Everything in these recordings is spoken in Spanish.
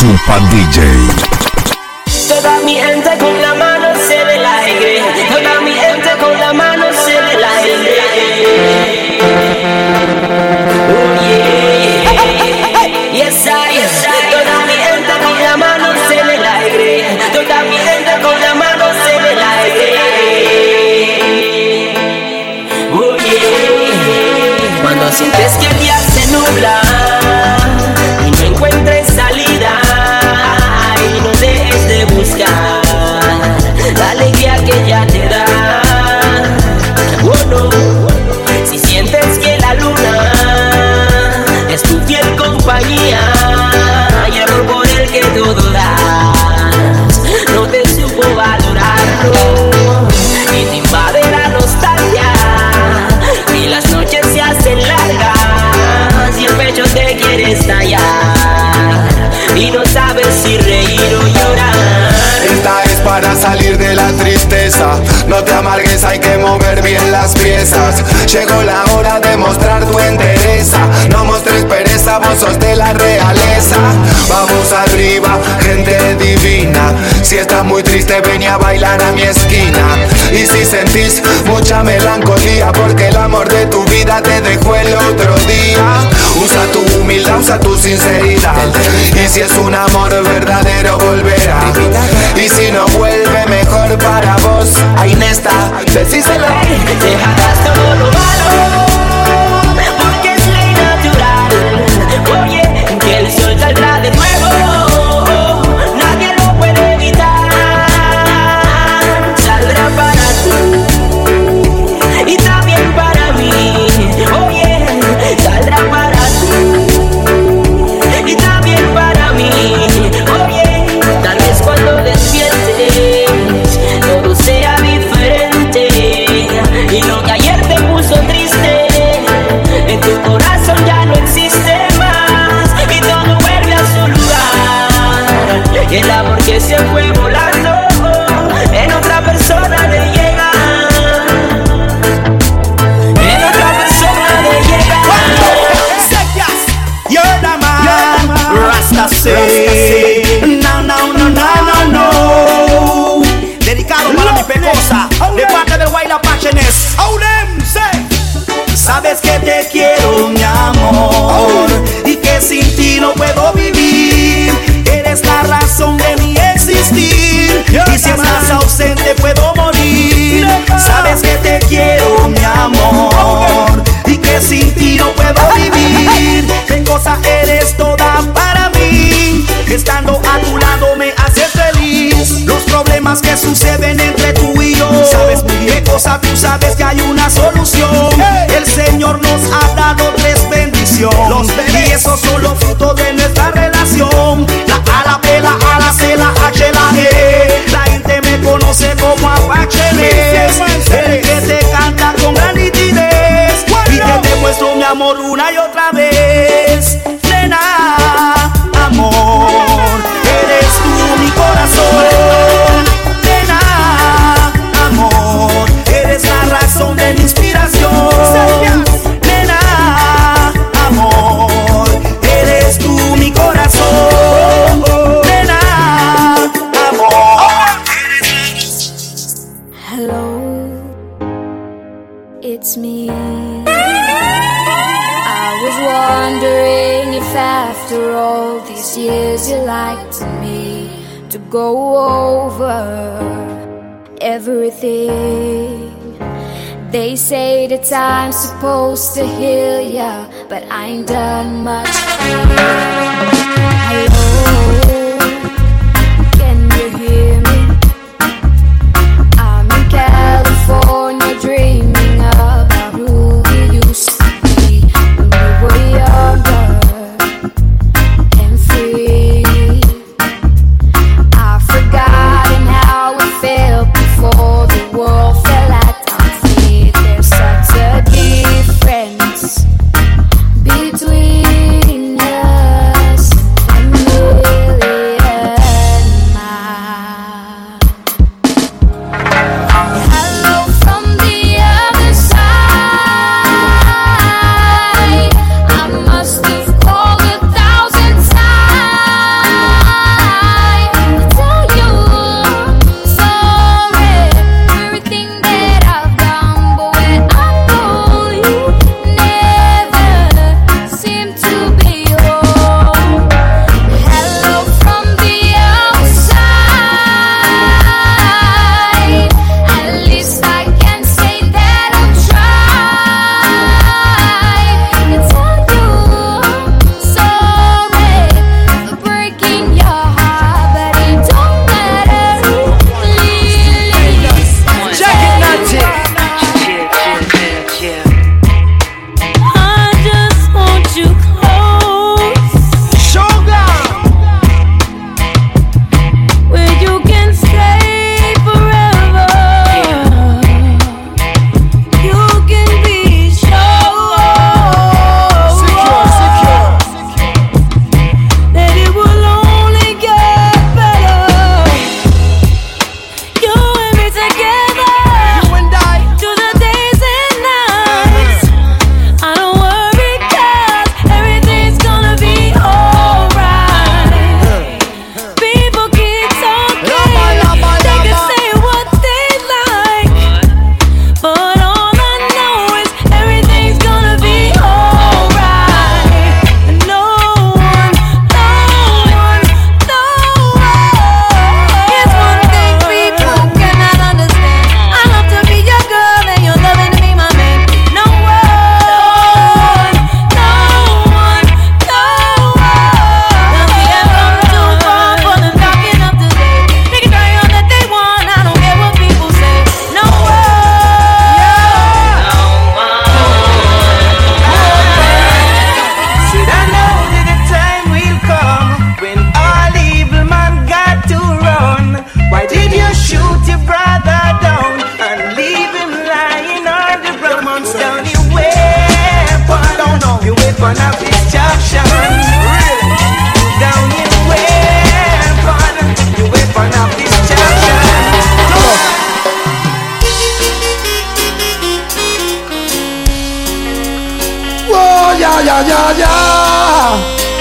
Super DJ. Toda mi gente con la mano se ve la. Toda mi gente con la mano se ve la. Oh yeah. Yes I. Toda mi gente con la mano se ve la. Toda mi gente con la mano se ve la aire. Oh yeah. Cuando sientes que el día se nubla salir de la tristeza. No te amargues, hay que mover bien las piezas. Llegó la hora de mostrar tu entereza. No mostres pereza, vos sos de la realeza. Vamos arriba, gente divina. Si estás muy triste, ven a bailar a mi esquina. Y si sentís mucha melancolía, porque el amor de tu vida te dejó el otro día. Usa tu humildad, usa tu sinceridad. Y si es un amor verdadero, volverá. Y si no vuelve mejor para vos, ahí está, decíselo. Dejarás todo lo malo, de nuevo, El amor que se fue problemas que suceden entre tú y yo, sabes muy bien cosa tú sabes que hay una solución. El Señor nos ha dado tres bendiciones, y eso solo fruto de nuestra relación. La A, la B, la A, la C, la H, la E. La gente me conoce como Apache el que te canta con gran nitidez y que te muestro mi amor una y otra vez. Nena, amor, eres tú mi corazón. Nena, amor, eres tú mi corazón. Nena, amor. Hello, it's me. I was wondering if after all these years you liked me to go over everything. They say the time's supposed to heal ya, but I ain't done much.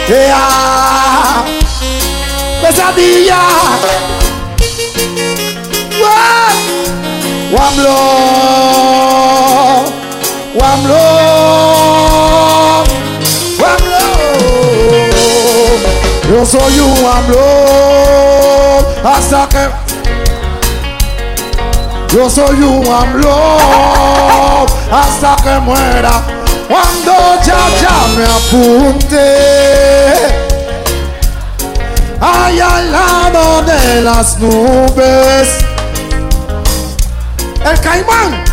Yeah. Pesadilla. One, one blow. Yo soy un one. Hasta que. Yo soy un AMLO hasta que muera. Cuando ya ya me apunte ahí al lado de las nubes. El caimán,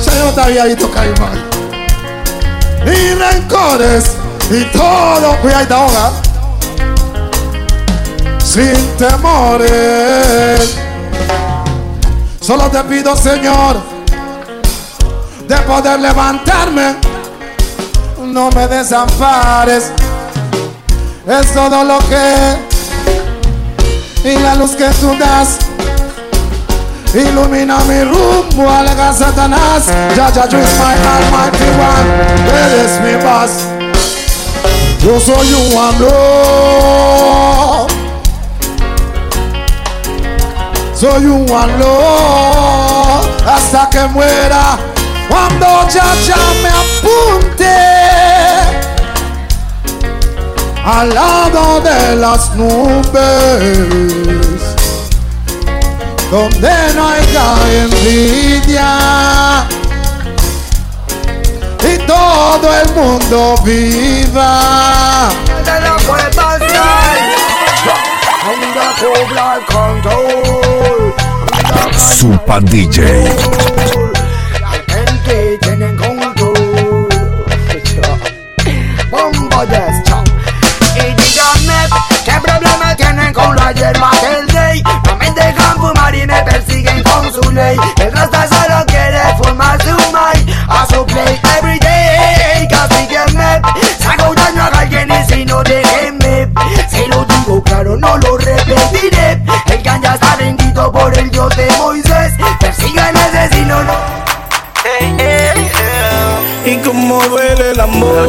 señor visto caimán. Ni rencores y todo, cuidado ahora. Sin temores. Solo te pido, Señor, de poder levantarme. No me desampares. Es todo lo que y la luz que tú das ilumina mi rumbo alega Satanás. Ya, ya, yo es my almighty one. Eres mi paz. Yo soy un amor. Soy un valor hasta que muera. Cuando ya ya me apunte al lado de las nubes, donde no haya envidia y todo el mundo viva. De la Super DJ. La gente tiene control. Bombo de chao. Y díganme, ¿qué problema tienen con la hierba del rey? No me dejan fumar y me persiguen con su ley. El rasta solo quiere fumar su mai. A su play every day. Castíguenme, saco daño a alguien y si no déjenme. Se lo digo claro, no lo repetiré. El ganja está bendito por el dios de Moisés. Persigan asesino, no. Y como duele el amor.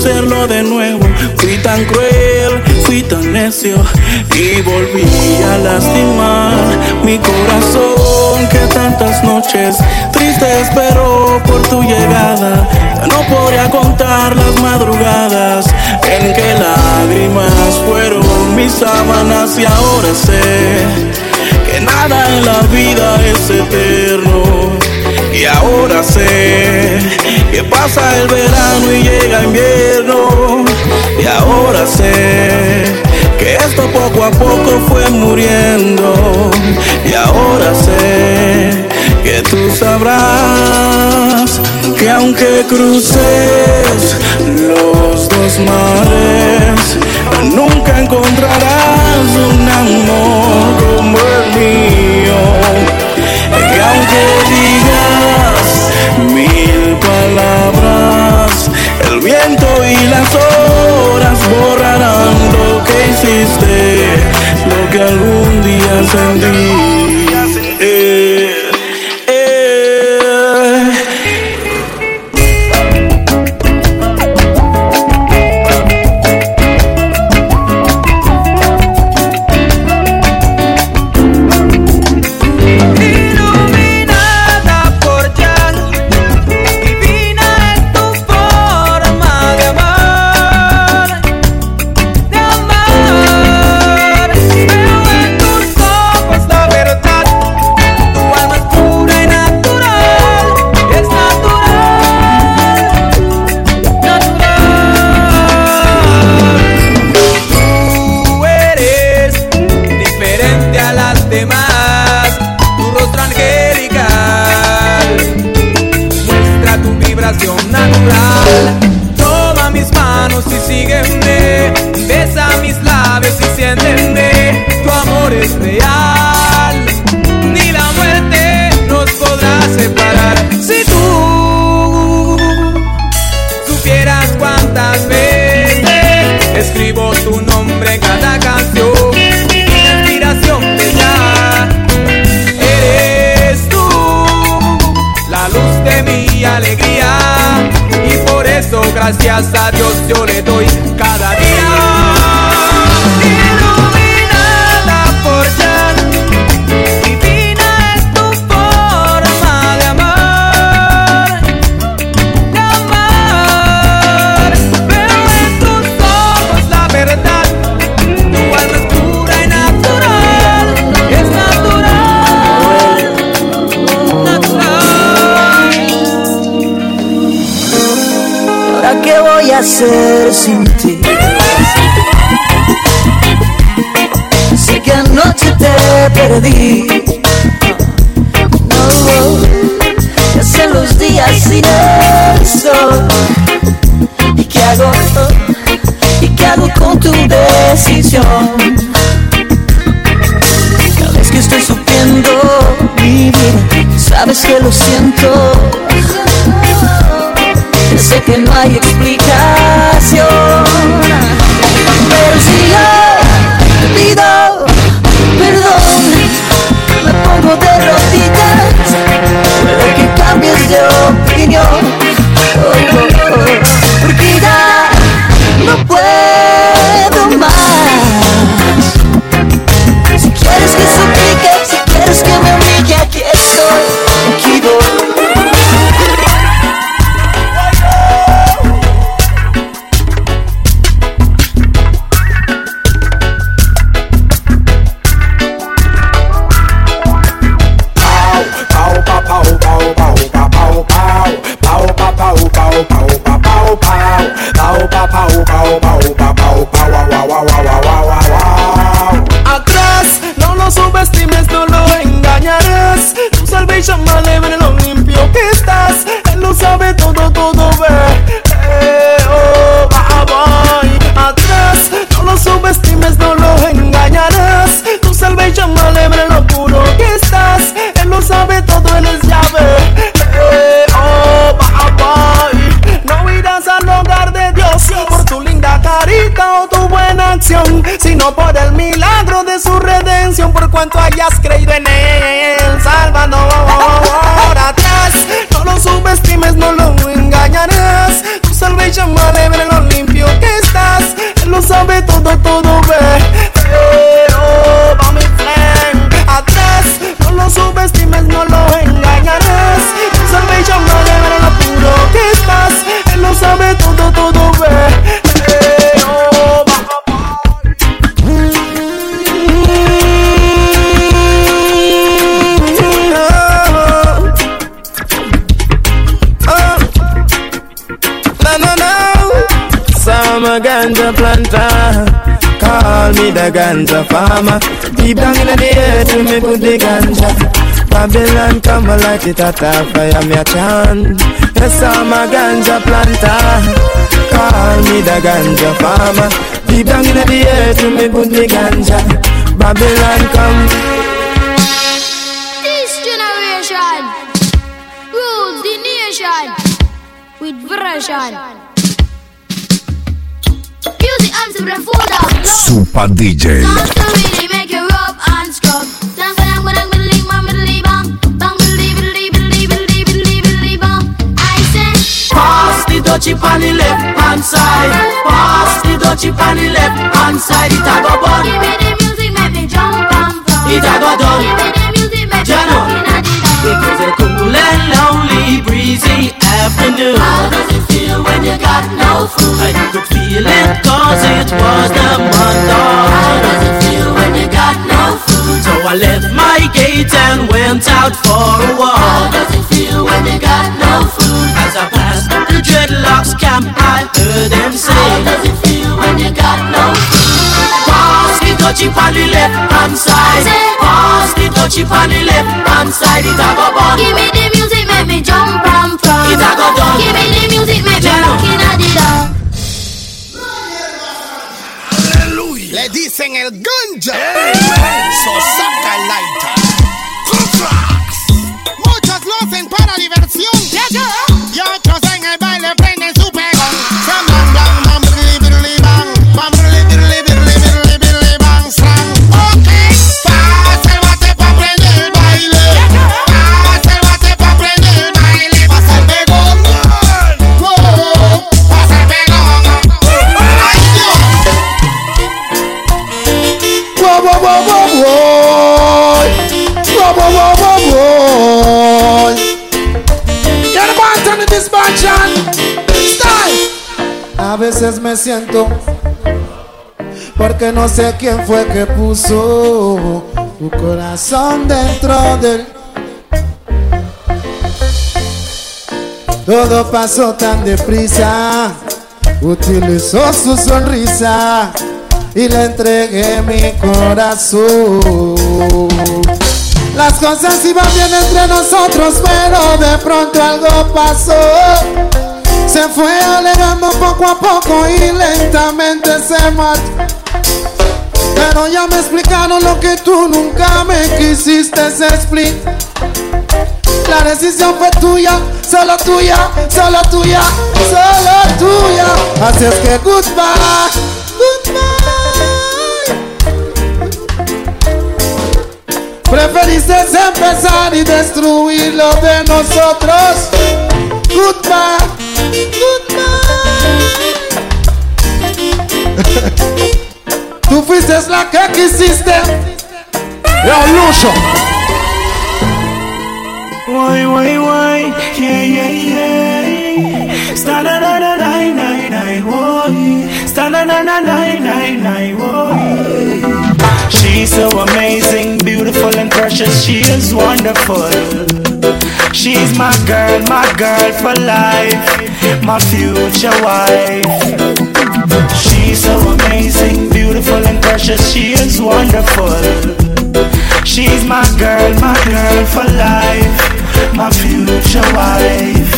Hacerlo de nuevo. Fui tan cruel, fui tan necio y volví a lastimar mi corazón que tantas noches triste esperó por tu llegada. No podría contar las madrugadas en que lágrimas fueron mis sábanas y ahora sé que nada en la vida es eterno. Y ahora sé que pasa el verano y llega invierno. Y ahora sé que esto poco a poco fue muriendo. Y ahora sé que tú sabrás que aunque cruces los dos mares, nunca encontrarás un amor como el mío. Y aunque digas mil palabras, el viento y las horas borrarán lo que hiciste, lo que algún día sentí. Siénteme. Tu amor es real. Ni la muerte nos podrá separar. Si tú supieras cuántas veces escribo tu nombre en cada canción. Inspiración de ya. Eres tú la luz de mi alegría. Y por eso, gracias a Dios, yo le doy perdí. No, los días sin el sol. ¿Y qué hago? ¿Y qué hago con tu decisión? Cada vez que estoy sufriendo mi vida, sabes que lo siento. Subestimes, no ganja planter. Call me the ganja farmer. Deep down in the earth, me put the ganja. Babylon come light it at a fire, me a chant. Yes, I'm a ganja planter. Call me the ganja farmer. Deep down in the earth, me put the ganja. Babylon come. Dutchie on the left hand side. Pass the dutchie on left hand side. It a go bun. give me the music, make me jump and pump. It a go done. Give me the music, make me Jano. rockin' at the dawn. It was a cool and lonely, breezy afternoon. Got no food? I could feel it cause it was the month How does it feel when you got no food? So I left my gate and went out for a walk. How does it feel when you got no food? As I passed the dreadlocks camp I heard them say. How does it feel when you got no food? Touchy on the left hand side Pass the touchy on the left hand side It a go bun Give me the music, make me jump and from. It a go done. Give me the music, make me the dawn. Le dicen el ganja. So saca el lighter. Muchos lo hacen para diversión. Y otros veces me siento porque no sé quién fue que puso tu corazón dentro del. Todo pasó tan deprisa. Utilizó su sonrisa y le entregué mi corazón. Las cosas iban bien entre nosotros, pero de pronto algo pasó. Se fue alejando poco a poco y lentamente se marchó. Pero ya me explicaron lo que tú nunca me quisiste explicar. La decisión fue tuya, solo tuya, solo tuya, solo tuya. Así es que goodbye, goodbye. Preferiste empezar y destruir lo de nosotros. Goodbye, goodbye. Tú fuiste la que quisiste. Yo, Lucho. Why, why, why? Yeah, yeah, yeah. Sta na na na na na na why? Sta na na na na na na why? She's so amazing, beautiful and precious. She is wonderful. She's my girl, my girl for life, my future wife. She's so amazing, beautiful and precious. She is wonderful. She's my girl, my girl for life, my future wife.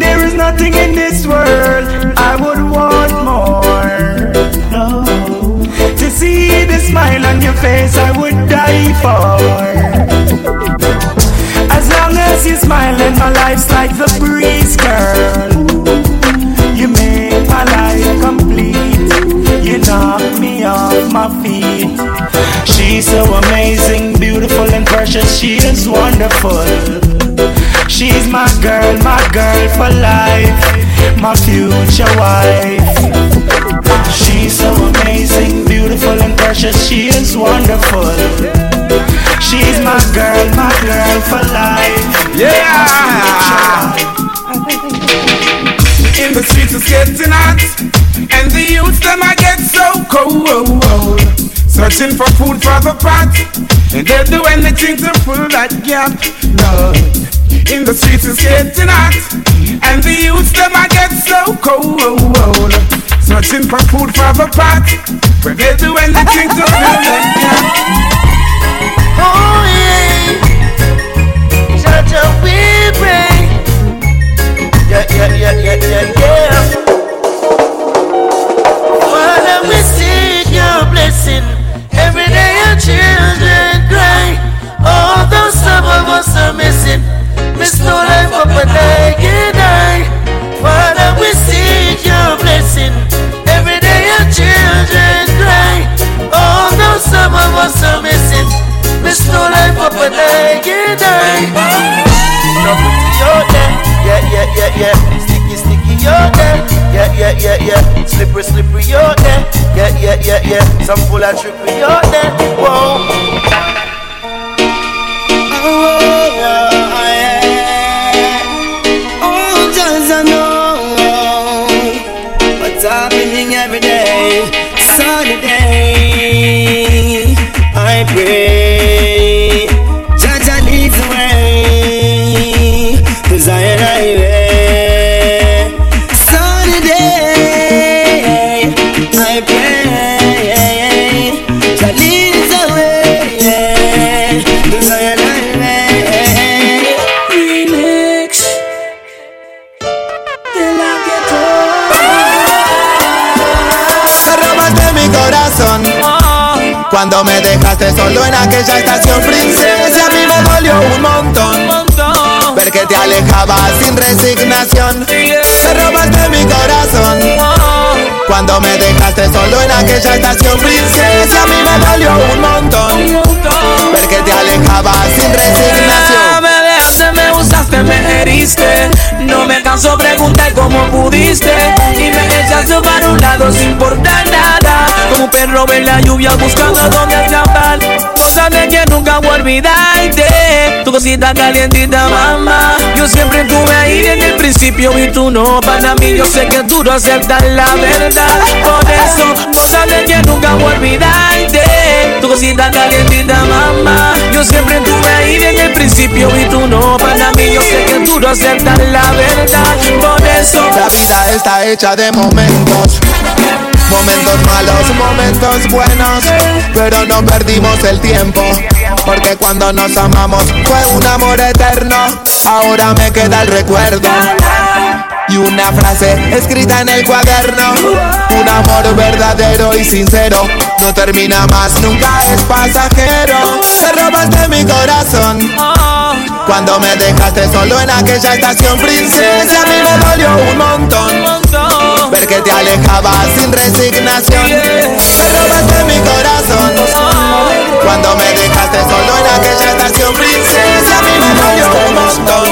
There is nothing in this world I would want more. No, to see the smile on your face, I would die for. As long you smile and my life's like the breeze, girl. You make my life complete. You knock me off my feet. She's so amazing, beautiful and precious. She is wonderful. She's my girl, my girl for life, my future wife. She's so amazing, beautiful and precious. She is wonderful. She's my girl, my girl for life. Yeah. In the streets it's getting hot, and the youths them I get so cold. Searching for food for the pot, and they'll do anything to fill that gap. Lord, in the streets it's getting hot, and the youths them I get so cold. Searching for food for the pot, but they'll do anything to fill that gap. Oh yeah. Yeah, yeah, yeah, yeah, yeah, yeah. We seek your blessing. Every day your children cry. Some of us are missing, up and. Father, we seek your blessing. Every day your children cry. Some of us are missing, miss no life up a day your day. Yeah, yeah, yeah, yeah. Sticky, sticky, oh, you're there. Yeah, yeah, yeah, yeah. Slippery, slippery, oh, you're there. Yeah, yeah, yeah, yeah. Some full of trickery, oh, you're there. Whoa. Cuando me dejaste solo en aquella estación princesa, a mí me dolió un montón. Ver que te alejabas sin resignación, te robaste mi corazón. Cuando me dejaste solo en aquella estación princesa, a mí me dolió un montón. Ver que te alejabas sin resignación. Me heriste. No me canso preguntar cómo pudiste. Y me echaste para un lado sin importar nada. Como un perro en la lluvia buscando a dónde. De que nunca voy a olvidarte. Tu cosita calientita, mamá. Yo siempre estuve ahí desde el principio y tú no. Para mí, yo sé que tú no aceptas la verdad. Por eso, cosa de que nunca voy a olvidarte. Tu cosita calientita, mamá. Yo siempre estuve ahí desde el principio y tú no. Para mí, yo sé que tú no aceptas la verdad. Por eso, La vida está hecha de momentos. Momentos malos, momentos buenos, pero no perdimos el tiempo. Porque cuando nos amamos fue un amor eterno. Ahora me queda el recuerdo. Y una frase escrita en el cuaderno. Un amor verdadero y sincero. No termina más, nunca es pasajero. Te robaste mi corazón. Cuando me dejaste solo en aquella estación princesa, a mí me dolió un montón. Ver que te alejabas sin resignación. Te robaste mi corazón. Cuando me dejaste solo en aquella estación princesa, a mí me dolió un montón.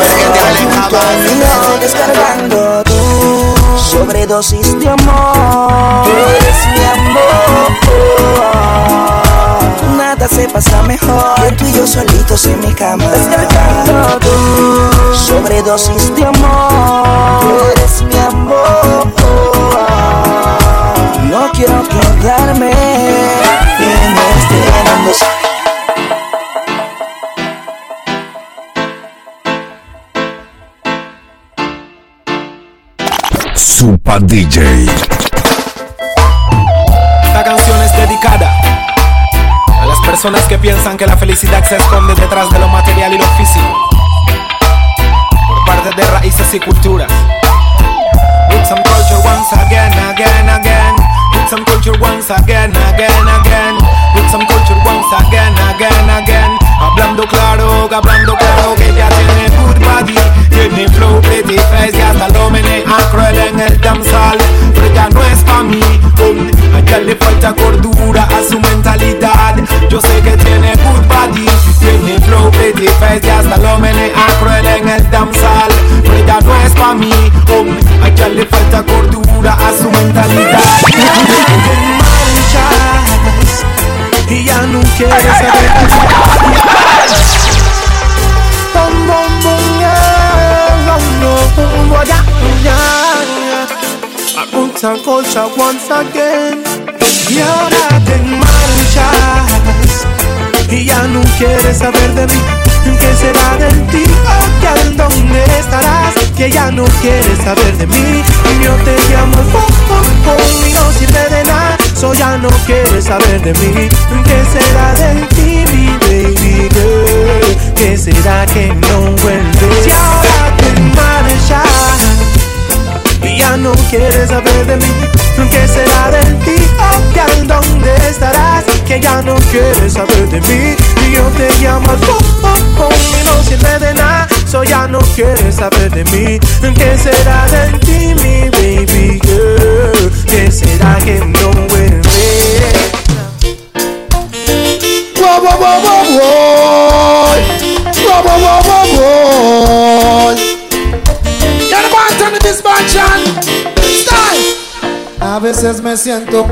Ver que te alejabas sin tú Sobredosis de Tú eres mi amor Nada se pasa mejor Que tú y yo solitos en mi cama. Descargando tú Sobredosis de amor. Tú eres mi amor. No quiero quedarme En este mundo. Super DJ. Personas que piensan que la felicidad se esconde detrás de lo material y lo físico. Por parte de raíces y culturas. With some culture once again, again, again. With some culture once again, again, again. With some culture once again, again, again. Hablando claro, hablando claro face y hasta lo menea cruel en el dancehall. Pero ella no es pa' mí, hombre, a le falta cordura a su mentalidad. Yo sé que tiene good body, tiene flow, pretty face y hasta lo menea cruel en el dancehall. Pero ella no es pa' mí, hombre, a le falta cordura a su mentalidad. Y ya no quiere saber yeah, Y ahora te marchas. Y ya no quieres saber de mí. ¿Qué será de ti? Oh, ya ¿dónde estarás? Que ya no quieres saber de mí. Y yo te llamo pum Y no sirve de nada. So ya no quieres saber de mí. ¿Qué será de ti, mi baby girl? ¿Qué será que no vuelves? Y ahora te marchas ya no quieres saber de mí ¿Qué será de ti? Girl, ¿dónde estarás? Que ya no quieres saber de mí Y yo te llamo al pum Y no sirve de nada So ya no quieres saber de mí ¿Qué será de ti, mi baby girl? ¿Qué será que no vuelve? Wow, wow, wow, wow, wow. Wow, wow, wow, wow, wow. Mansion. Style. A veces me siento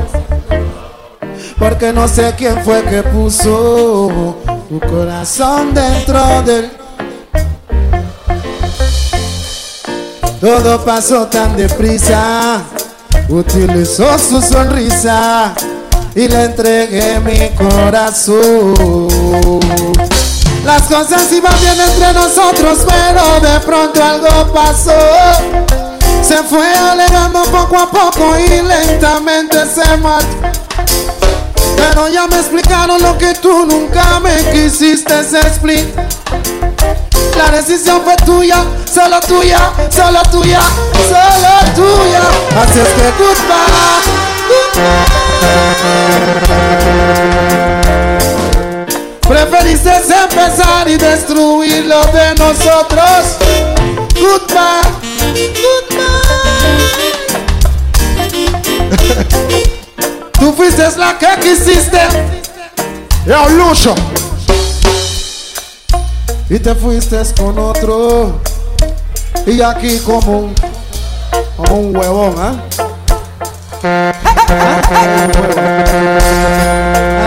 porque no sé quién fue que puso tu corazón dentro del. Todo pasó tan deprisa, utilizó su sonrisa y le entregué mi corazón. Las cosas iban bien entre nosotros, pero de pronto algo pasó. Se fue alejando poco a poco y lentamente se marchó. Pero ya me explicaron lo que tú nunca me quisiste explicar. La decisión fue tuya, solo tuya, solo tuya, solo tuya. Así es que goodbye. Preferiste empezar y destruir lo de nosotros. Goodbye. Tú fuiste la que quisiste. Yo, Lucho. Y te fuiste con otro. Y aquí como un, como un huevón, ¿ah?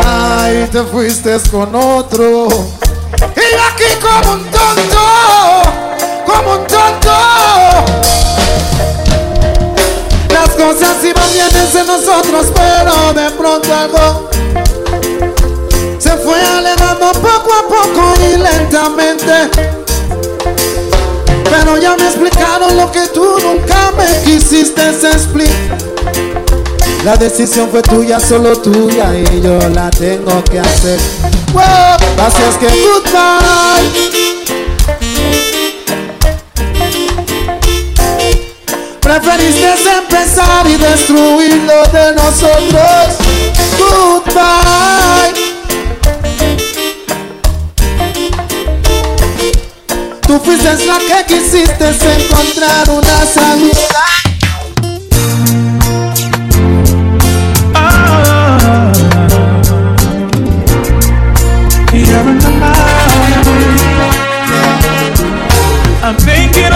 Ay, te fuiste con otro. Y aquí como un tonto, como un tonto. Cosas iban bien entre nosotros, pero de pronto algo se fue alejando poco a poco y lentamente. Pero ya me explicaron lo que tú nunca me quisiste explicar. La decisión fue tuya, solo tuya y yo la tengo que hacer. Wow, así es que goodbye. Preferiste empezar y destruir lo de nosotros. Goodbye. Tú fuiste la que quisiste encontrar una salida. Mind. I'm thinking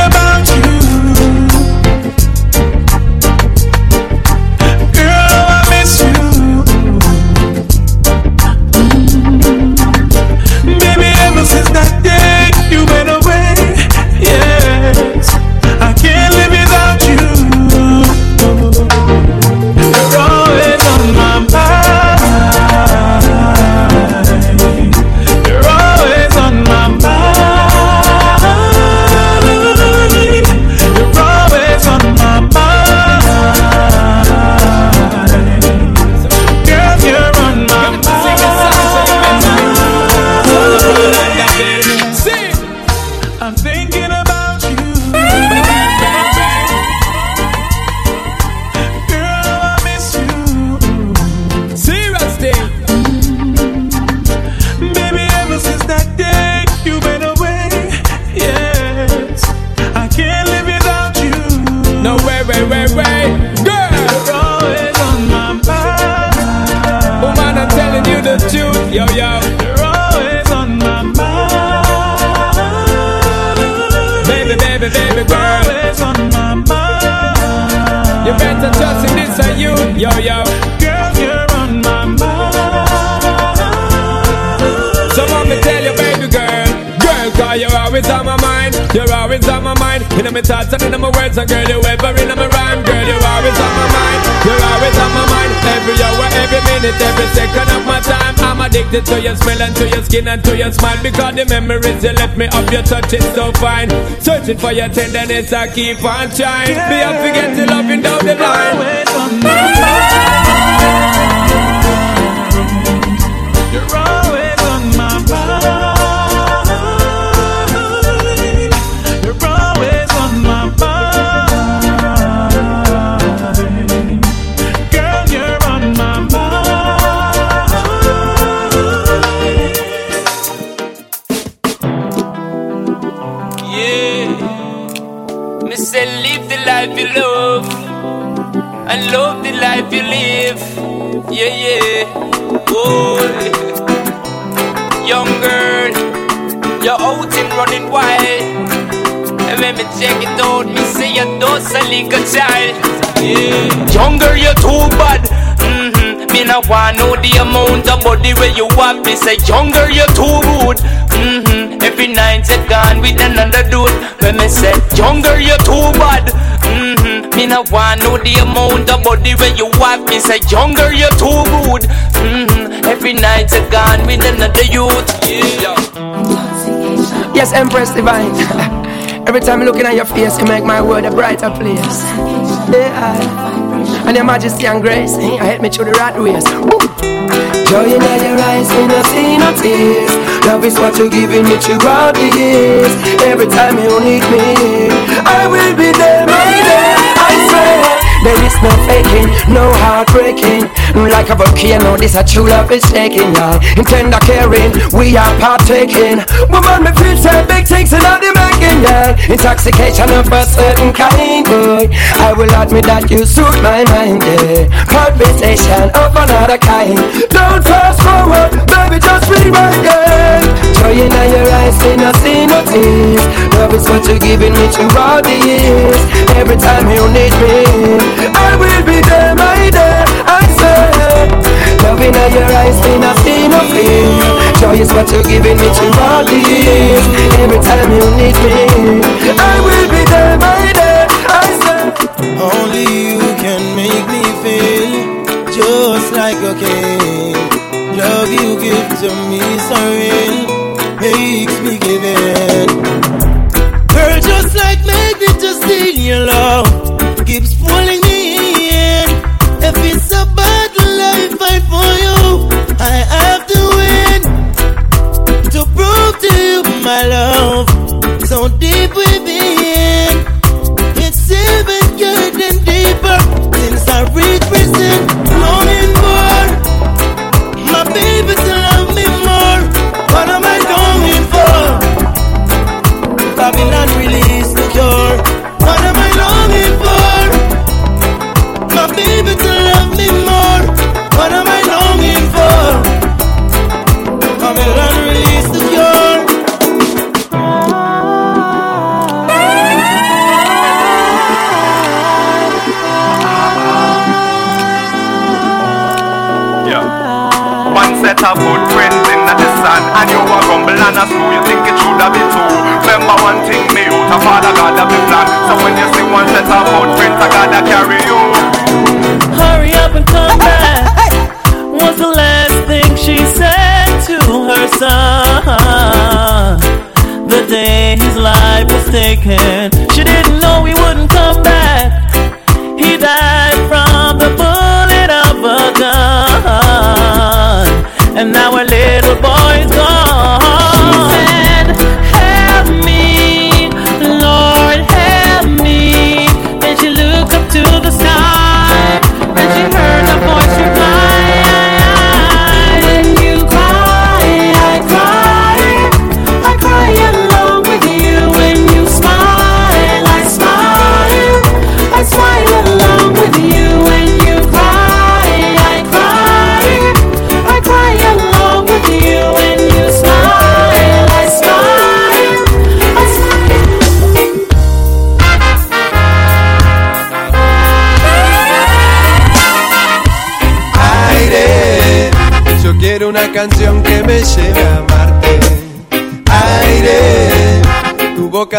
always on my mind. You're always on my mind. In my thoughts and in my words, and girl, you ever in my rhyme. Girl, you're always on my mind. You're always on my mind. Every hour, every minute, every second of my time. I'm addicted to your smell and to your skin and to your smile. Because the memories you left me of your touch is so fine. Searching for your tenderness, I keep on trying. Be up to get to loving down the line. Say just a little child. Yeah. Young girl, you're too bad. Mm-hmm. Me not want know the amount of body where you have. Me say, young girl, you're too good. Mm-hmm. Every night you're gone with another dude. When me say, young girl, you're too bad. Mm-hmm. Me not want know the amount of body where you have. Me say, young girl, you're too good. Mm-hmm. Every night you're gone with another youth. Yeah. Yes, Empress Divine. Every time I'm looking at your face, you make my world a brighter place. Yeah. And your majesty and grace, you help me through the right ways. Joy in your eyes, me no see no tears. Love is what you're giving me throughout the years. Every time you need me, I will be there, my dear. I swear. There is no faking, no heartbreaking. Like a volcano, this a true love is taking, yeah. In tender caring, we are partaking. Woman, me feel say big things in the making, yeah. Intoxication of a certain kind, boy. I will admit that you suit my mind, yeah. Conversation of another kind. Don't fast forward, baby, just rewind, yeah. Joy in your eyes, see no, see no tears. Love is what you're giving me throughout the years. Every time you need me, I will be there, my dear. I say, love in your eyes, see no, see no fear. Joy is what you're giving me throughout the years. Every time you need me, I will be there, my dear. I say, Only you can make me feel just like a king. Love you give to me so real, makes me give it. Girl, just like magnet, just in your love keeps pulling me in. If it's a battle I fight for you, I have to win to prove to you my love so deep within. And you a rumble and a screw You think it should Remember one thing me out A father plan So when you see one set of footprints I gotta carry you Hurry up and come back. Was the last thing she said to her son. The day his life was taken, she didn't know he wouldn't come back. He died from the bullet of a gun, and now her little boy's gone.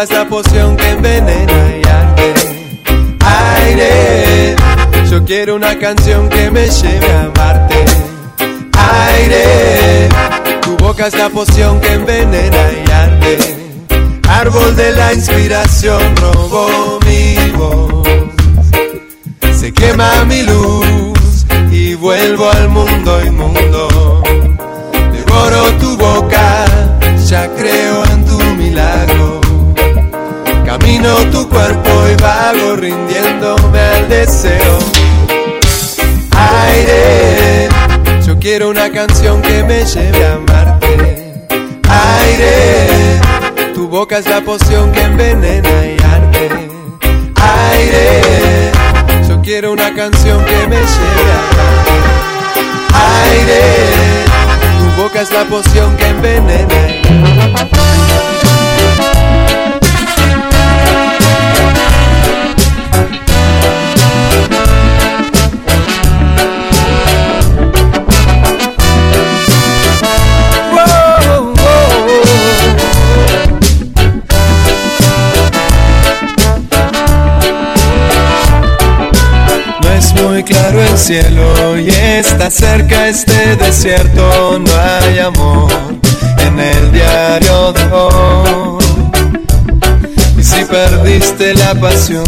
Es la poción que envenena y arde. Aire, yo quiero una canción que me lleve a amarte. Aire, tu boca es la poción que envenena y arde. Árbol de la inspiración robó mi voz. Se quema mi luz canción que me lleve a amarte. Aire, tu boca es la poción que envenena y arde. Aire, yo quiero una canción que me lleve a amarte. Aire, tu boca es la poción que envenena. Cielo y está cerca este desierto. No hay amor en el diario de hoy. Y si perdiste la pasión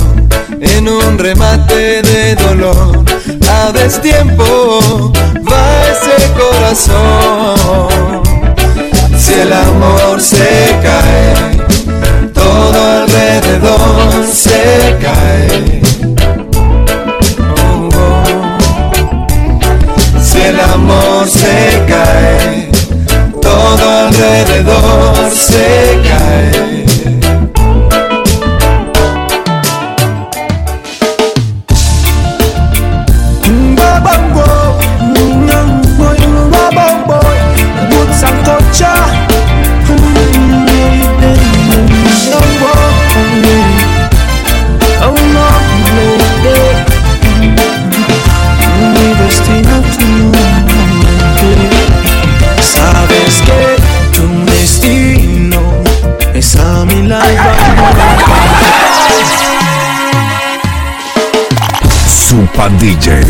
en un remate de dolor, a destiempo va ese corazón. Si el amor se cae, todo alrededor se cae. El amor se cae, todo alrededor se DJ.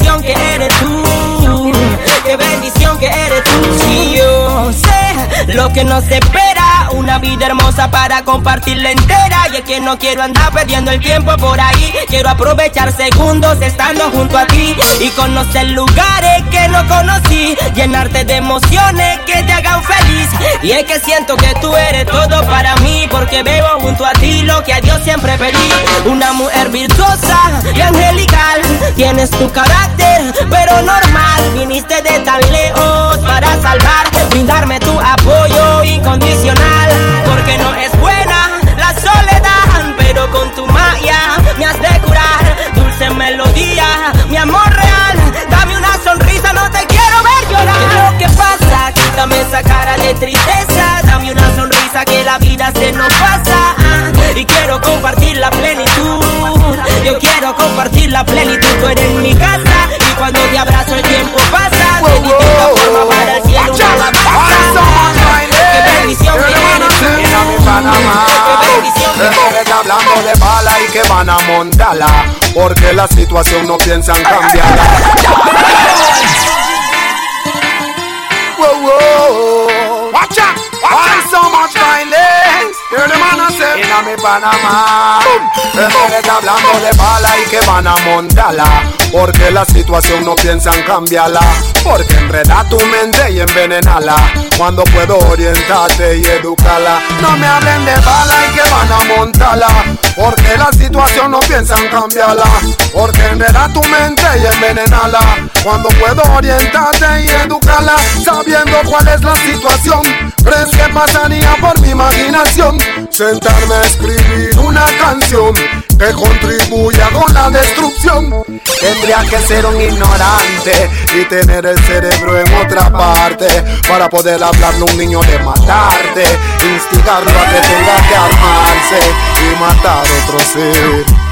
Bendición que eres tú. Qué bendición que eres tú. Si yo sé lo que nos espera Una vida hermosa para compartirla entera. Y es que no quiero andar perdiendo el tiempo por ahí. Quiero aprovechar segundos estando junto a ti Y conocer lugares que no conocí. Llenarte de emociones que te hagan feliz. Y es que siento que tú eres todo para mí Porque veo junto a ti lo que a Dios siempre pedí. Una mujer virtuosa y angelical Tienes tu carácter pero normal. Viniste de tan lejos para salvar Brindarme tu apoyo incondicional ¿Qué pasa? Quítame esa cara de tristeza. Dame una sonrisa que la vida se nos pasa. Y quiero compartir la plenitud. Yo quiero compartir la plenitud. Tú eres mi casa. Y cuando te abrazo el tiempo pasa. De distinta forma para el cielo Qué bendición que eres. tú Qué bendición que Mujeres hablando de bala y que van a montarla. Porque la situación no piensan cambiarla Mi Panamá. Mujeres hablando de bala y que van a montarla Porque la situación no piensan cambiarla. Porque enreda tu mente y envenenala. Cuando puedo orientarte y educarla. No me hablen de bala y que van a montarla. Porque la situación no piensan cambiarla. Porque enreda tu mente y envenenala. Cuando puedo orientarte y educarla. Sabiendo cuál es la situación. ¿Crees que pasaría por mi imaginación? Sentarme a escribir una canción que contribuya con la destrucción. Tendría que ser un ignorante y tener el cerebro en otra parte para poder hablarle a un niño de matarte, instigarlo a que tenga que armarse y matar otro ser.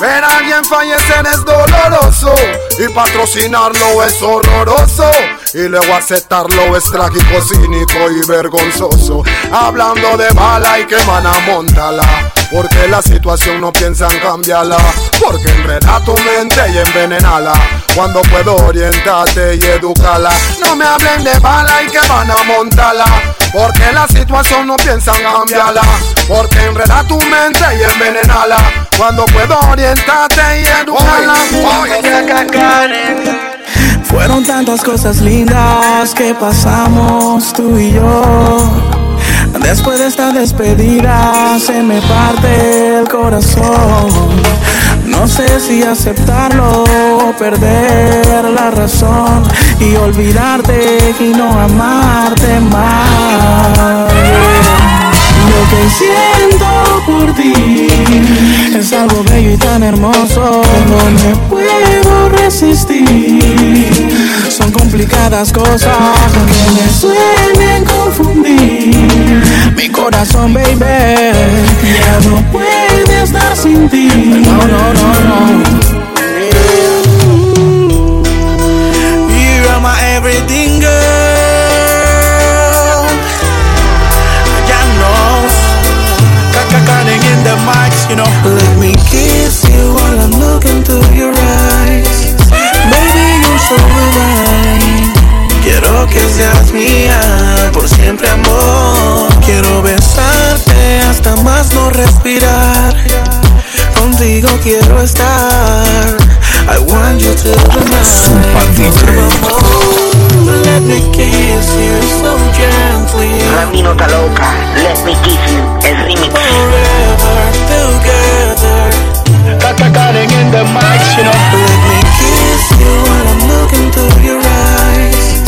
Ver a alguien fallecer es doloroso y patrocinarlo es horroroso. Y luego aceptarlo es trágico, cínico y vergonzoso. Hablando de bala y que mana montala. Porque la situación no piensan cambiarla. Porque enreda tu mente y envenenala. Cuando puedo orientarte y educarla. No me hablen de bala y que van a montarla. Porque la situación no piensan cambiarla. Porque enreda tu mente y envenenala. Cuando puedo orientarte y educarla. Fueron tantas cosas lindas que pasamos tú y yo. Después de esta despedida se me parte el corazón. No sé si aceptarlo o perder la razón y olvidarte y no amarte más. Siento por ti es algo bello y tan hermoso. No me puedo resistir. Son complicadas cosas que me suelen confundir. Mi corazón, baby, ya no puede estar sin ti. No, no, no, no. You are my everything, girl. The mics, you know. Let me kiss you while I'm looking through your eyes. Baby, you're so divine. Quiero que seas mía por siempre, amor. Quiero besarte hasta más no respirar. Contigo quiero estar. I want you to night. Forevermore. Let me kiss you so gently. Ramino está loca, let me kiss you, el remix. Forever together. Cutting in the mics, you know. Let me kiss you while I'm looking through your eyes.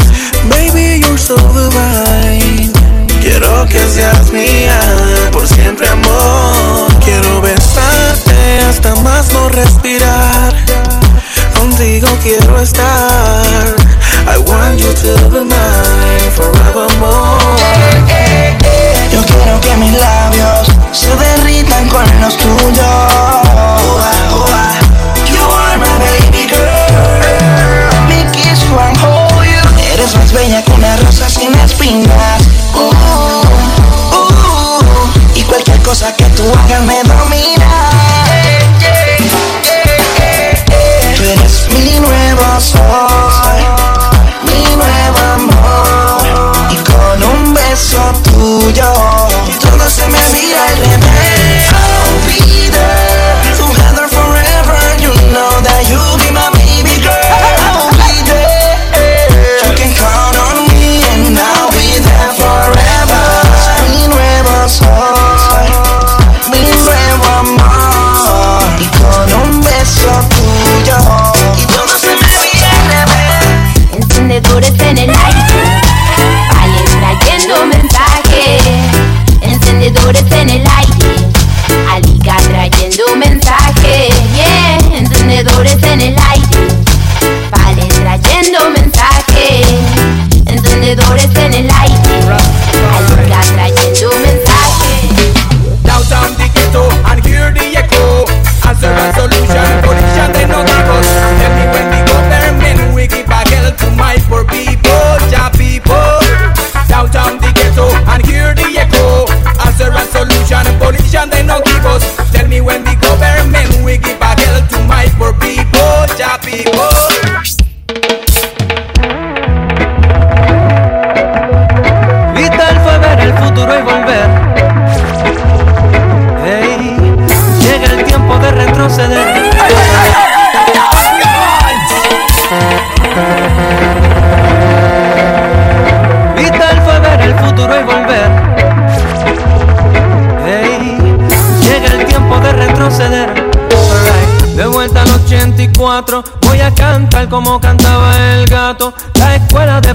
Baby, you're so divine. Quiero que seas mía por siempre, amor. Quiero besarte hasta más no respirar. Contigo quiero estar. I want you till the night forevermore. Yo quiero que mis labios se derritan con los tuyos. You are my baby girl. Me kiss you and hold you. Eres más bella que una rosa sin espinas. Uh, uh, y cualquier cosa que tú hagas me domina.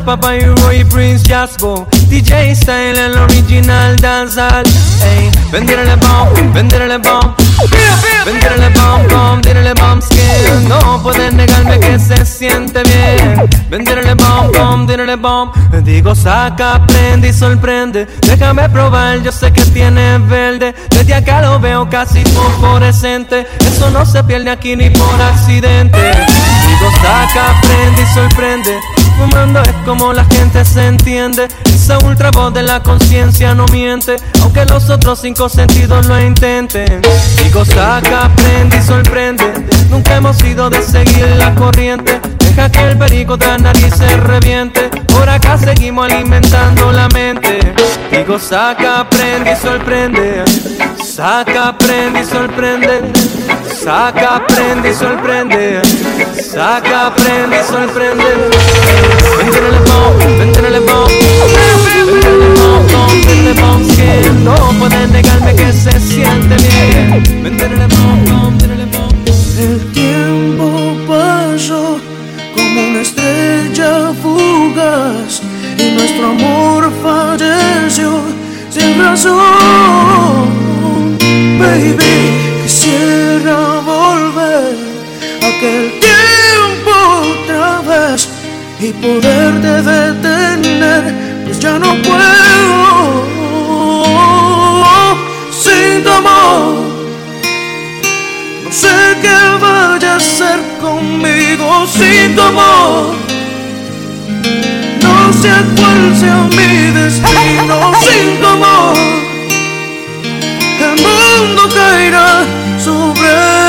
Papa y Roy Prince Jasgo. DJ Style, el original danzal. Ey, venderle bomb, venderle bomb. Feel, feel. Vendrele bom bom, dírele bom skin. No puedes negarme que se siente bien. Vendrele bom bom, dírele bom. Digo saca, prende y sorprende. Déjame probar, yo sé que tiene verde. Desde acá lo veo casi fosforescente. Eso no se pierde aquí ni por accidente. Digo saca, prende y sorprende. Fumando es como la gente se entiende. Esa ultra voz de la conciencia no miente. Aunque los otros cinco sentidos lo intenten. Digo saca, prende y sorprende. Nunca hemos ido de seguir la corriente. Deja que el perico de la nariz se reviente. Por acá seguimos alimentando la mente. Digo saca, prende y sorprende. Saca, prende y sorprende. Saca, prende y sorprende. Saca, prende y sorprende. Vendrele bom, vendrele bom. Vendrele bom, bom, vendrele bom, que no puedes negarme que se siente bien. Vendrele bom, bom, vendrele bom. El tiempo pasó como una estrella fugaz y nuestro amor falleció sin razón. Baby, quisiera aquel tiempo otra vez y poderte detener, pues ya no puedo sin tu amor. No sé qué vaya a hacer conmigo sin tu amor. No sé cuál sea mi destino sin tu amor. El mundo caerá sobre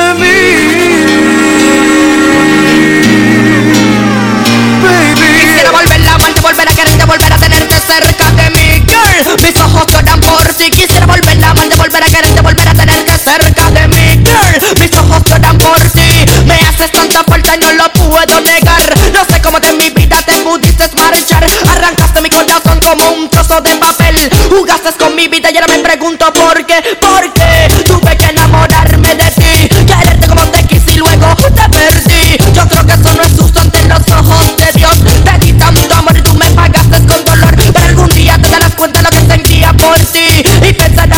volver a tenerte cerca de mí, girl. Mis ojos lloran por ti. Quisiera volver a amarte, volver a quererte, volver a tenerte cerca de mí, girl. Mis ojos lloran por ti. Me haces tanta falta y no lo puedo negar. No sé cómo de mi vida te pudiste marchar. Arrancaste mi corazón como un trozo de papel. Jugaste con mi vida y ahora me pregunto por qué. ¿Por qué? Tuve que enamorarme de ti. Quererte como te quise y luego te perdí. Yo creo que eso no por ti. Y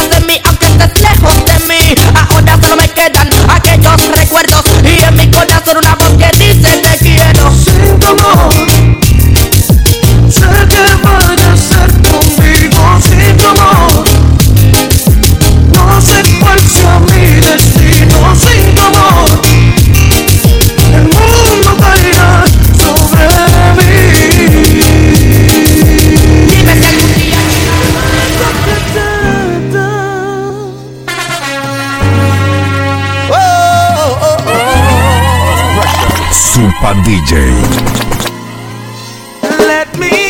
Super DJ. Let me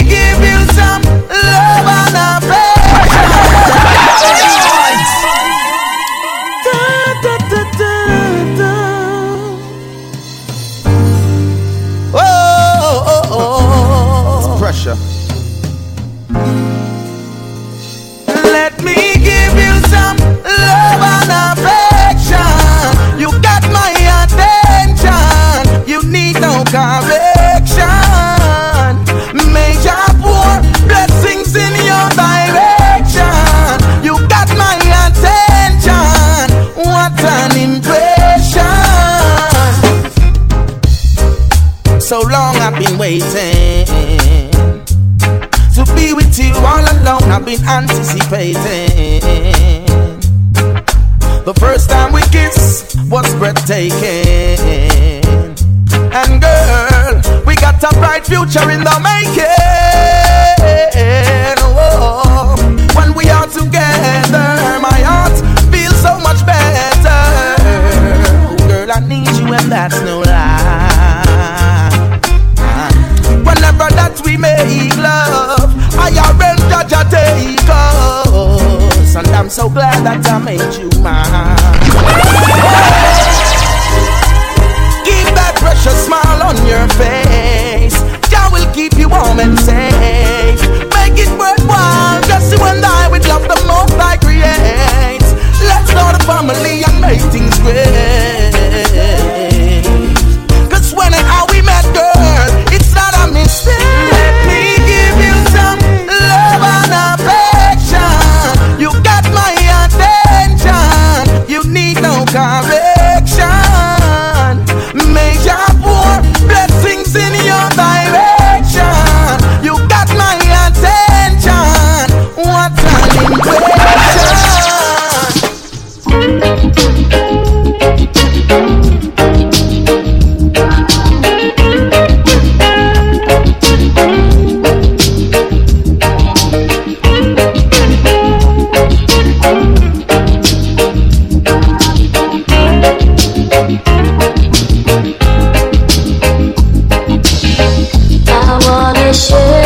show.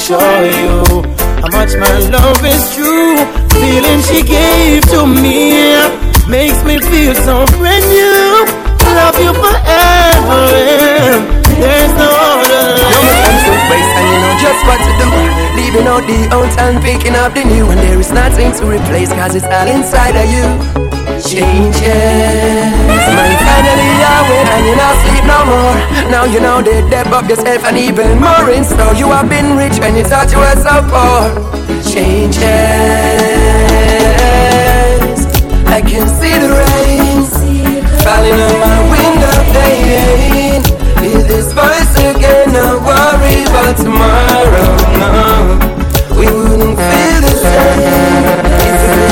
Show you how much my love is true? Feeling she gave to me makes me feel so brand new. Love you forever. And There's no other. Now my time to and you know just what to do Leaving out the old and picking up the new And there is nothing to replace cause it's all inside of you Changes Man, finally win and you not sleep no more Now you know the depth of yourself and even more in store You have been rich when you thought you were so poor Changes I can see the rain Falling on my window pane Hear this voice again, no worry about tomorrow, no We wouldn't feel the same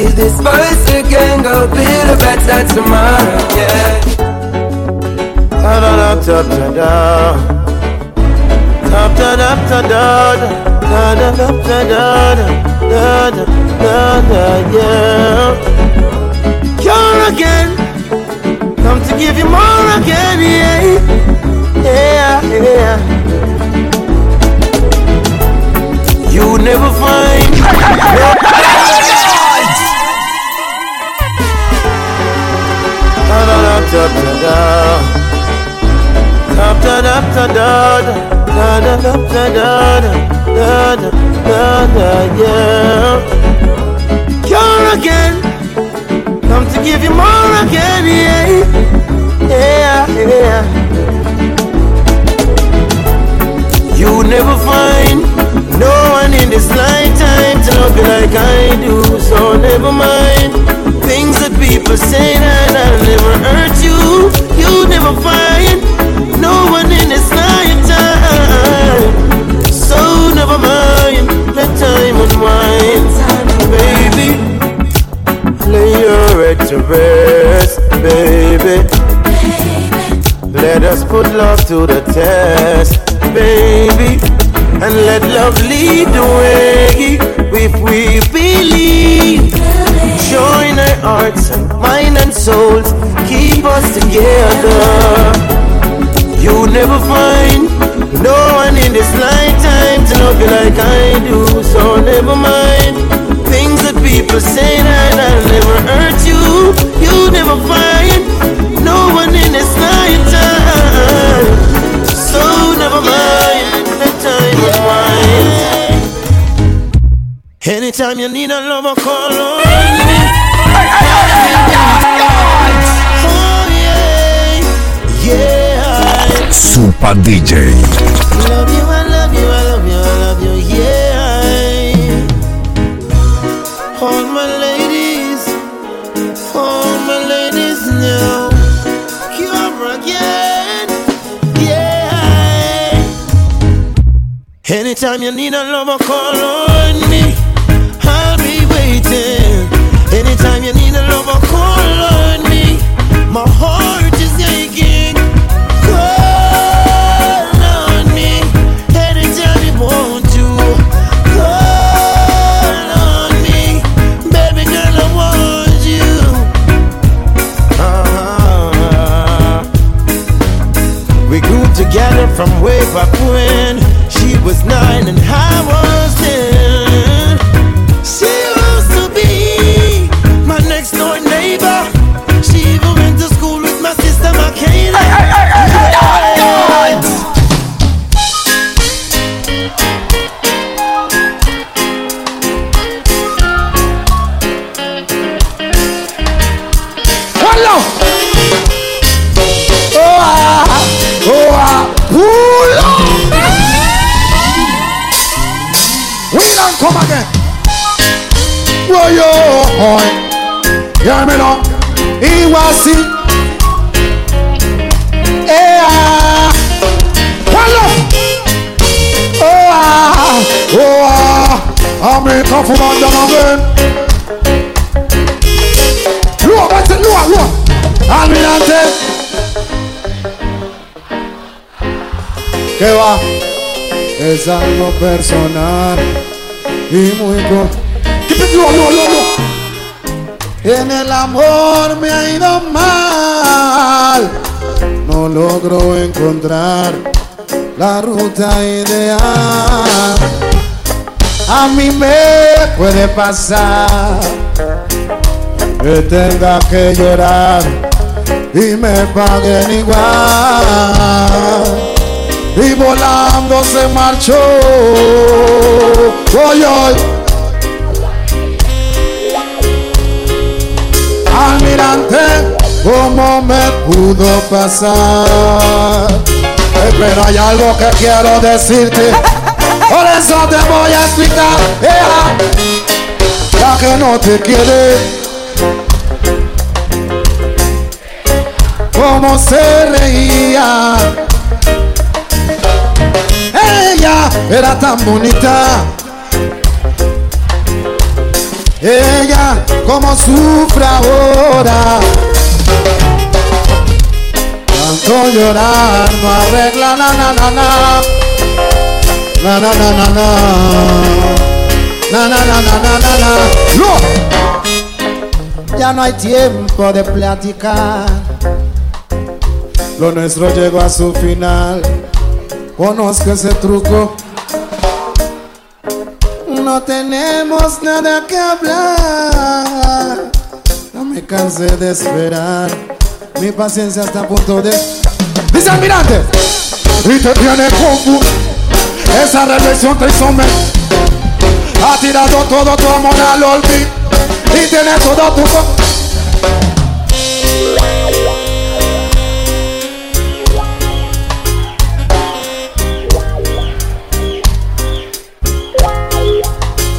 play this voice again, go build a better tomorrow, yeah Da da da da da da. Da da da da da da da da da da da da da da yeah. You're again, come to give you more again, yeah, yeah, yeah. You never find. You're again, come to give you more again, yeah, yeah, yeah. You never find no one in this lifetime to love you like I do, so never mind. Things people say that I'll never hurt you. You never find no one in this lifetime, so never mind. Let time unwind, baby. Lay your head to rest, baby. Let us put love to the test, baby. And let love lead the way if we believe. Join our hearts mind and souls, keep us together. You never find no one in this lifetime to love you like I do, so never mind things that people say that I'll never hurt you. You never find no one in this lifetime, so never mind. Let time unwind. Anytime you need a lover, call on me. Oh yeah, yeah. Super DJ. Love you, I love you, I love you, I love you, yeah. All my ladies, all my ladies now. Come again, yeah. Anytime you need a lover, call on me. Waiting. Anytime you need a lover, call on me. My heart is aching. Personal y muy co... ¿Qué te lua, lua, lua, lua? En el amor me ha ido mal. No logro encontrar la ruta ideal. A mí me puede pasar que tenga que llorar y me paguen igual. Y volando se marchó. Hoy, hoy. Almirante, ¿cómo me pudo pasar? Eh, Pero hay algo que quiero decirte. Por eso te voy a explicar. La que no te quiere. Cómo se reía. Ella era tan bonita. Ella como sufre ahora. Tanto llorar no arregla na na na na. Na na na na na. Na na na na na na. Ya no hay tiempo de platicar. Lo nuestro llegó a su final. Conozco ese truco. No tenemos nada que hablar. No me cansé de esperar. Mi paciencia está a punto de. Dice almirante. Y te tiene confu. Esa reflexión te hizo me. Ha tirado todo tu amor al olvido. Y tiene todo tu.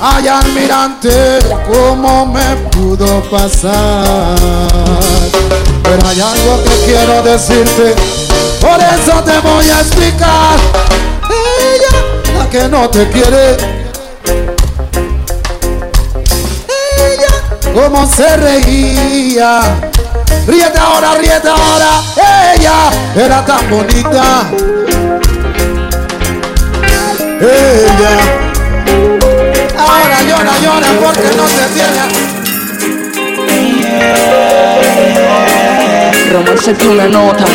Ay, almirante, ¿cómo me pudo pasar? Pero hay algo que quiero decirte, por eso te voy a explicar. Ella, la que no te quiere. Ella, cómo se reía. Ríete ahora, ríete ahora. Ella era tan bonita. Ella. Ahora llora, llora porque no se tiene. Romance de una nota.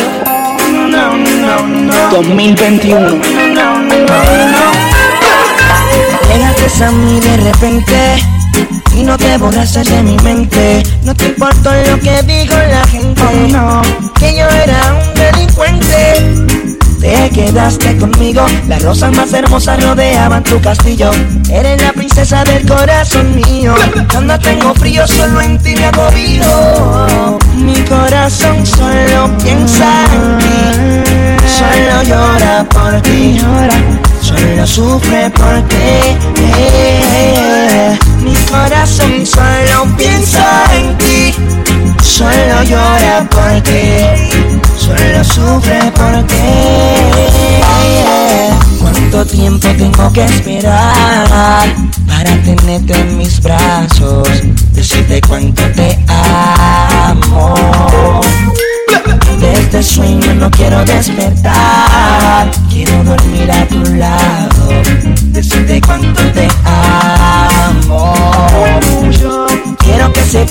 2021. Llegaste a mí de repente y no te borraste de mi mente. No te importó lo que dijo la gente. no, que yo era un delincuente. Te quedaste conmigo, las rosas más hermosas rodeaban tu castillo. Eres la princesa del corazón mío. Cuando tengo frío, solo en ti me agobio. Mi corazón solo piensa en ti, solo llora por ti. Solo sufre por ti. Mi corazón solo piensa en ti, solo llora por ti solo sufre por ti. ¿Cuánto tiempo tengo que esperar para tenerte en mis brazos? Decirte cuánto te amo. De este sueño no quiero despertar, quiero dormir a tu lado. Decirte cuánto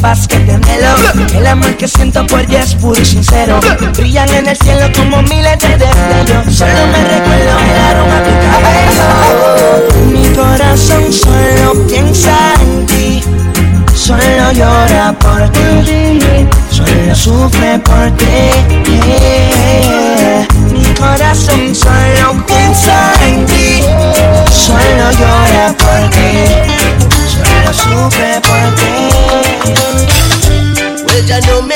que te anhelo El amor que siento por ti es puro y sincero. Brillan en el cielo como miles de destellos. Solo me recuerdo el aroma de tu cabello Mi corazón solo piensa en ti. Solo llora por ti. Solo sufre por ti. Mi corazón solo piensa en ti. Solo llora por ti. Solo sufre por ti ya no me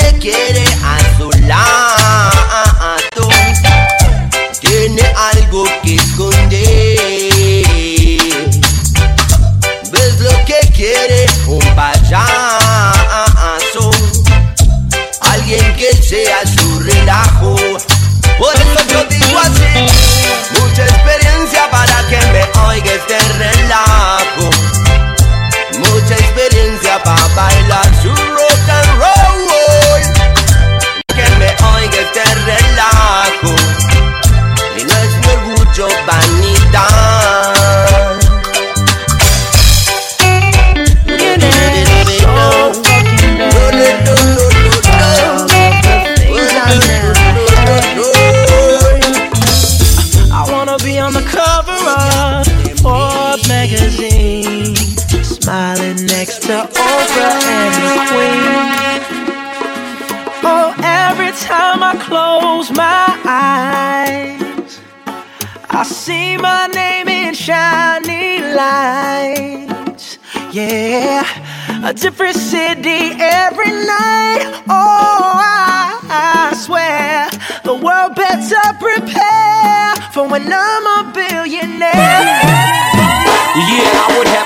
a different city every night. Oh, I, I swear the world better prepare for when I'm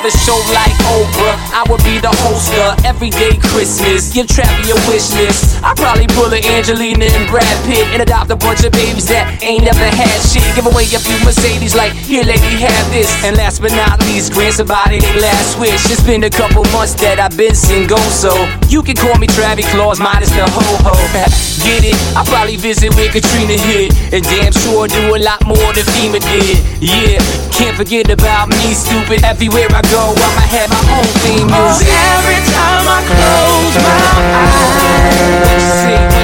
a show like Oprah. I would be the host of Everyday Christmas. Give Travi a wish list. I'd probably pull a Angelina and Brad Pitt and adopt a bunch of babies that ain't never had shit. Give away a few Mercedes, like, here, lady, have this. And last but not least, grant somebody their last wish. It's been a couple months that I've been single, so you can call me Travi Claus minus the ho ho. Get it? I probably visit where Katrina hit, and damn sure do a lot more than FEMA did. Yeah, can't forget about me, stupid. Everywhere I go, I'ma have my own theme music. Oh, every time I close my eyes, what you you see,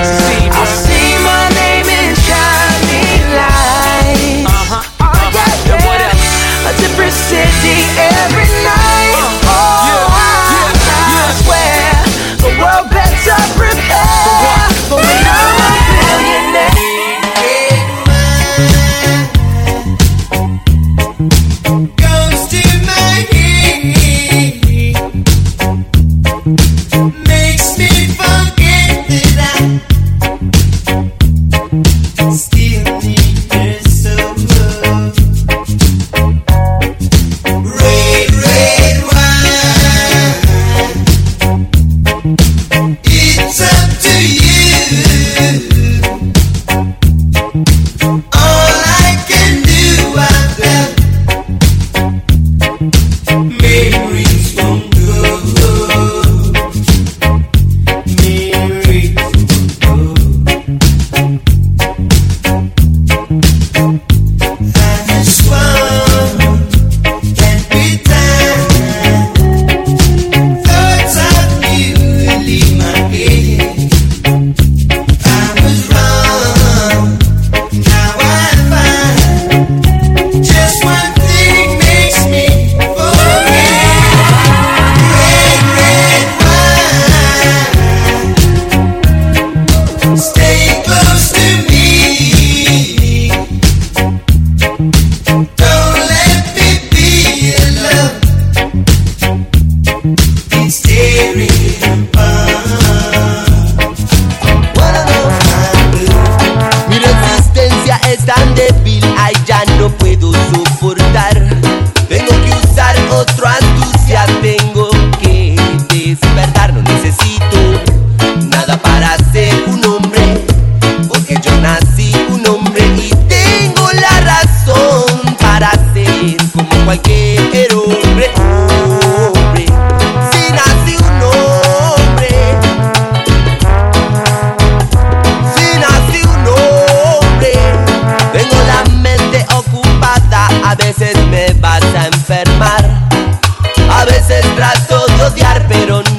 trato de odiar, pero no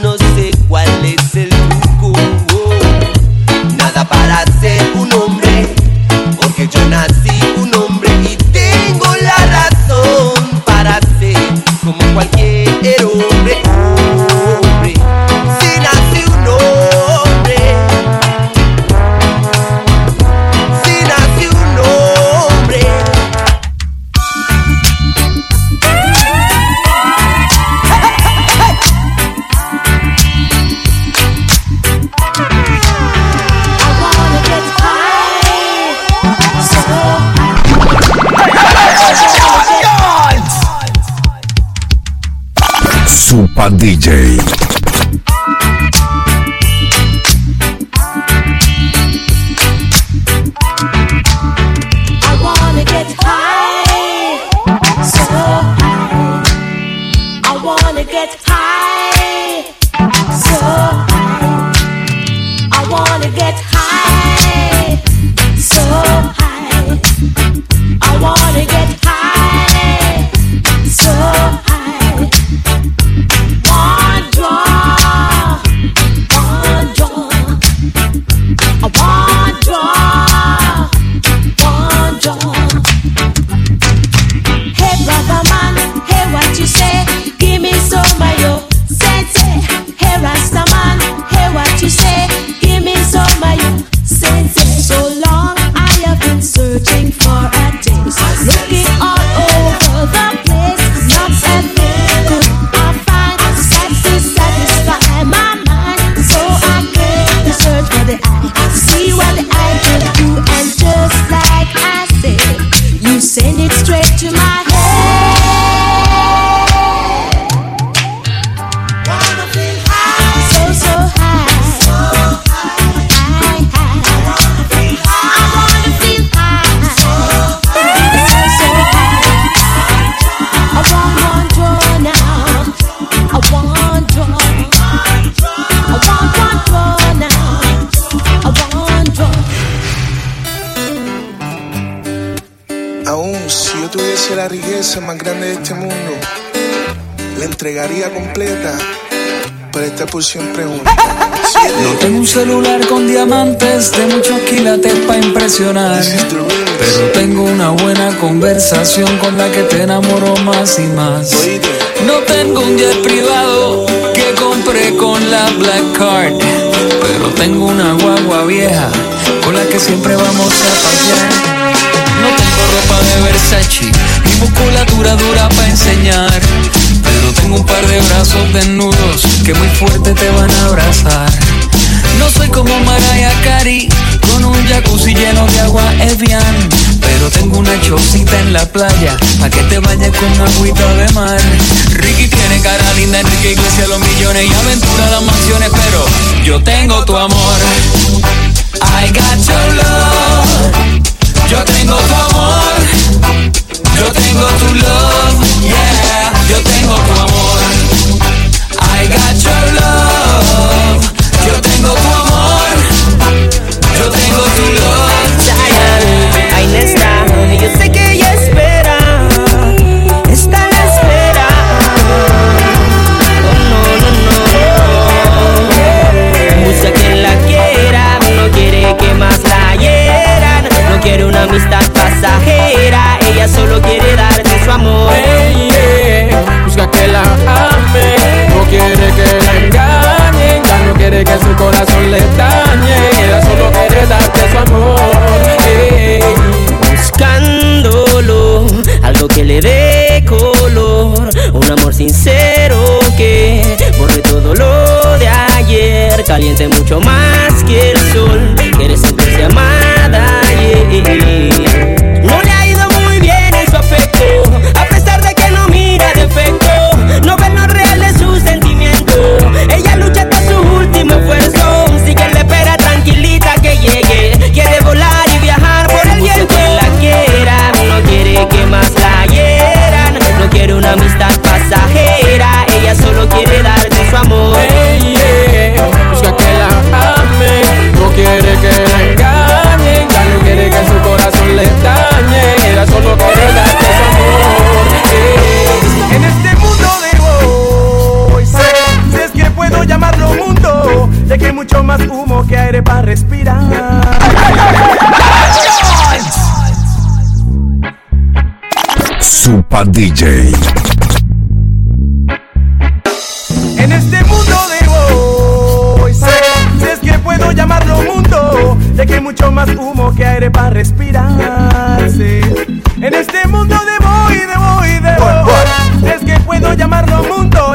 la entregaría completa para estar por siempre juntos. No tengo un celular con diamantes de muchos quilates para impresionar. Pero tengo una buena conversación con la que te enamoro más y más. No tengo un jet privado que compré con la Black Card. Pero tengo una guagua vieja con la que siempre vamos a pasear. No tengo ropa de Versace ni musculatura dura para enseñar. Tengo un par de brazos desnudos que muy fuerte te van a abrazar. No soy como Mariah Carey con un jacuzzi lleno de agua Evian. Pero tengo una chocita en la playa pa' que te bañes con agüita de mar. Ricky tiene cara linda, Enrique Iglesias los millones y aventura las mansiones. Pero yo tengo tu amor. I got your love. Yo tengo tu amor. Yo tengo tu love. Yeah. Yo tengo tu amor. I got your love. Yo tengo tu amor. Yo tengo tu love. Ahí está. Yo sé que ella espera. Está a la espera. Oh, no, no, no. Busca quien la quiera. No quiere que más la hieran. No quiere una amistad pasajera. Ella solo quiere darte su amor. Que la ame, no quiere que la engañen, ya no quiere que su corazón le dañe, ella solo quiere darte su amor. ey. buscándolo, algo que le dé color, un amor sincero que borre todo lo de ayer, caliente mucho más que el sol, quiere sentirse amada. yeah. Último esfuerzo, sigue le espera tranquilita que llegue, quiere volar y viajar por el viento. Que la quiera, no quiere que más la hieran, no quiere una amistad pasajera, ella solo quiere darte su amor. Que aire para respirar. Super DJ. En este mundo de hoy sé, si es que puedo llamarlo mundo, de que hay mucho más humo que aire para respirar. En este mundo de voy, de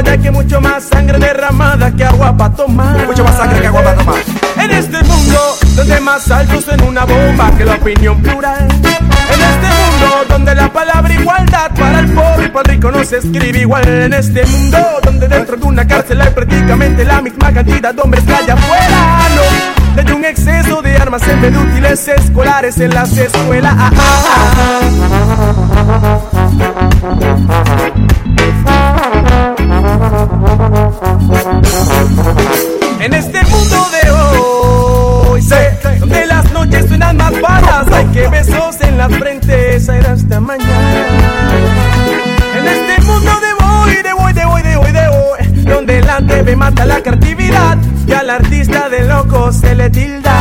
ya que hay mucho más sangre derramada que agua para tomar. Mucho más sangre que agua para tomar. En este mundo donde más altos en una bomba que la opinión plural. En este mundo donde la palabra igualdad para el pobre y para el rico no se escribe igual. En este mundo donde dentro de una cárcel hay prácticamente la misma cantidad de hombres que allá afuera. No, desde un exceso de armas en vez de útiles escolares en las escuelas. Ah, ah, ah. En este mundo de hoy, sé, donde las noches suenan más balas, hay que besos en la frente, esa era hasta mañana. En este mundo de hoy, de hoy, de hoy, de hoy, de hoy, donde la TV mata la creatividad y al artista de loco se le tilda.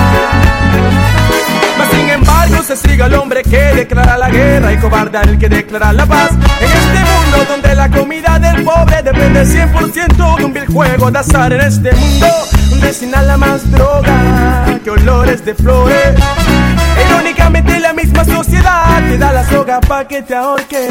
Se sigue al hombre que declara la guerra y cobarde al que declara la paz. En este mundo donde la comida del pobre depende 100% de un vil juego de azar. En este mundo donde se inhala más droga que olores de flores. Irónicamente la misma sociedad te da la soga pa' que te ahorques.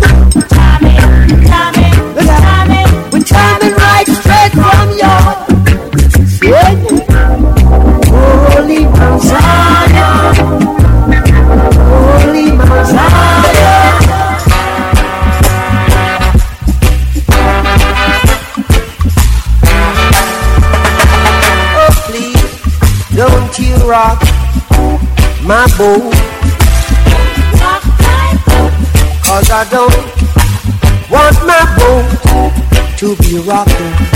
my boat. Cause I don't want my boat to be rocking.